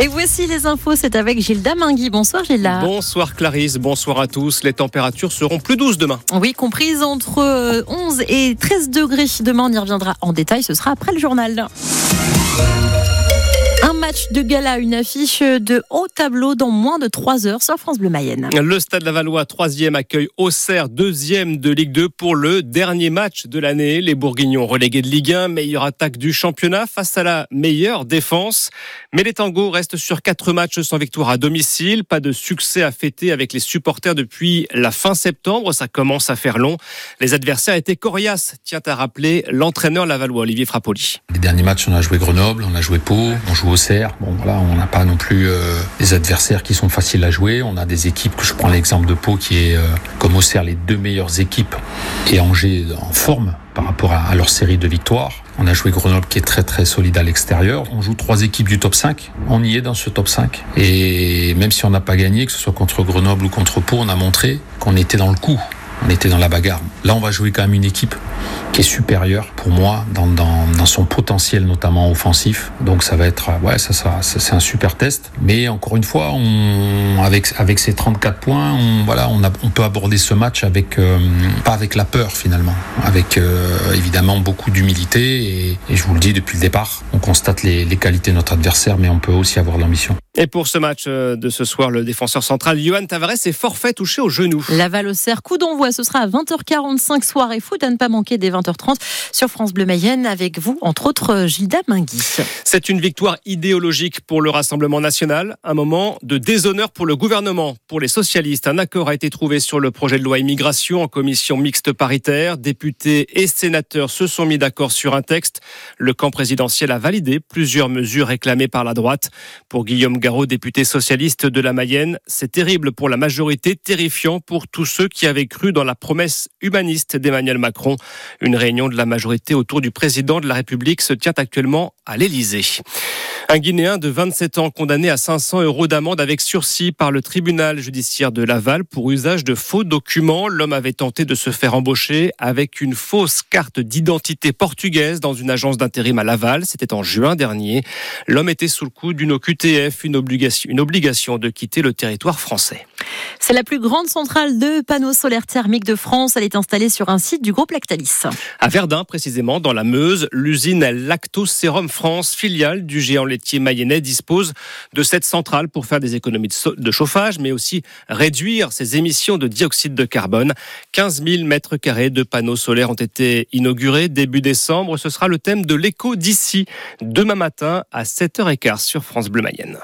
Et voici les infos, c'est avec Gilda Mingui. Bonsoir Gilda. Bonsoir Clarisse, bonsoir à tous. Les températures seront plus douces demain. Oui, comprises entre 11 et 13 degrés. Demain, on y reviendra en détail, ce sera après le journal. Un match de gala, une affiche de haut tableau dans moins de 3 heures sur France Bleu Mayenne. Le Stade Lavallois, troisième, accueille Auxerre, deuxième de Ligue 2 pour le dernier match de l'année. Les Bourguignons relégués de Ligue 1, meilleure attaque du championnat face à la meilleure défense. Mais les Tangos restent sur quatre matchs sans victoire à domicile. Pas de succès à fêter avec les supporters depuis la fin septembre. Ça commence à faire long. Les adversaires étaient coriaces, tient à rappeler l'entraîneur lavallois, Olivier Frappoli. Les derniers matchs, on a joué Grenoble, on a joué Pau, on joue Voilà, on n'a pas non plus euh, des adversaires qui sont faciles à jouer. On a des équipes, que je prends l'exemple de Pau, qui est, euh, comme Auxerre, les deux meilleures équipes, et Angers en forme par rapport à, leur série de victoires. On a joué Grenoble qui est très très solide à l'extérieur. On joue trois équipes du top 5. On y est dans ce top 5. Et même si on n'a pas gagné, que ce soit contre Grenoble ou contre Pau, on a montré qu'on était dans le coup. On était dans la bagarre. Là, on va jouer quand même une équipe qui est supérieure pour moi dans, dans, dans son potentiel, notamment offensif. Donc ça va être, ouais, ça, ça, c'est un super test. Mais encore une fois, on, avec, avec ces 34 points, on, voilà, on, a, on peut aborder ce match avec, euh, pas avec la peur finalement, avec euh, évidemment beaucoup d'humilité. Et, et, je vous le dis depuis le départ, on constate les, les qualités de notre adversaire, mais on peut aussi avoir l'ambition. Et pour ce match euh, de ce soir, le défenseur central Johan Tavares est forfait touché au genou. Laval au cerf, coup d'envoi, ce sera à 20h45 soir et foot à ne pas manquer dès 20h30 sur France Bleu Mayenne avec vous, entre autres Gilda Mingui. C'est une victoire idéologique pour le Rassemblement national, un moment de déshonneur pour le gouvernement. Pour les socialistes, un accord a été trouvé sur le projet de loi immigration en commission mixte paritaire. Députés et sénateurs se sont mis d'accord sur un texte. Le camp présidentiel a validé plusieurs mesures réclamées par la droite. Pour Guillaume Garot, député socialiste de la Mayenne, c'est terrible pour la majorité, terrifiant pour tous ceux qui avaient cru dans la promesse humaniste d'Emmanuel Macron. Une réunion de la majorité autour du président de la République se tient actuellement à l'Élysée. Un Guinéen de 27 ans condamné à 500 euros d'amende avec sursis par le tribunal judiciaire de Laval pour usage de faux documents. L'homme avait tenté de se faire embaucher avec une fausse carte d'identité portugaise dans une agence d'intérim à Laval. C'était en juin dernier. L'homme était sous le coup d'une OQTF, une obligation, une obligation de quitter le territoire français. C'est la plus grande centrale de panneaux solaires thermiques de France. Elle est installée sur un site du groupe Lactalis. À Verdun, précisément, dans la Meuse, l'usine Lactosérum France, filiale du géant laitier mayennais, dispose de cette centrale pour faire des économies de chauffage, mais aussi réduire ses émissions de dioxyde de carbone. 15 000 mètres carrés de panneaux solaires ont été inaugurés début décembre. Ce sera le thème de l'écho d'ici, demain matin à 7h15 sur France Bleu Mayenne.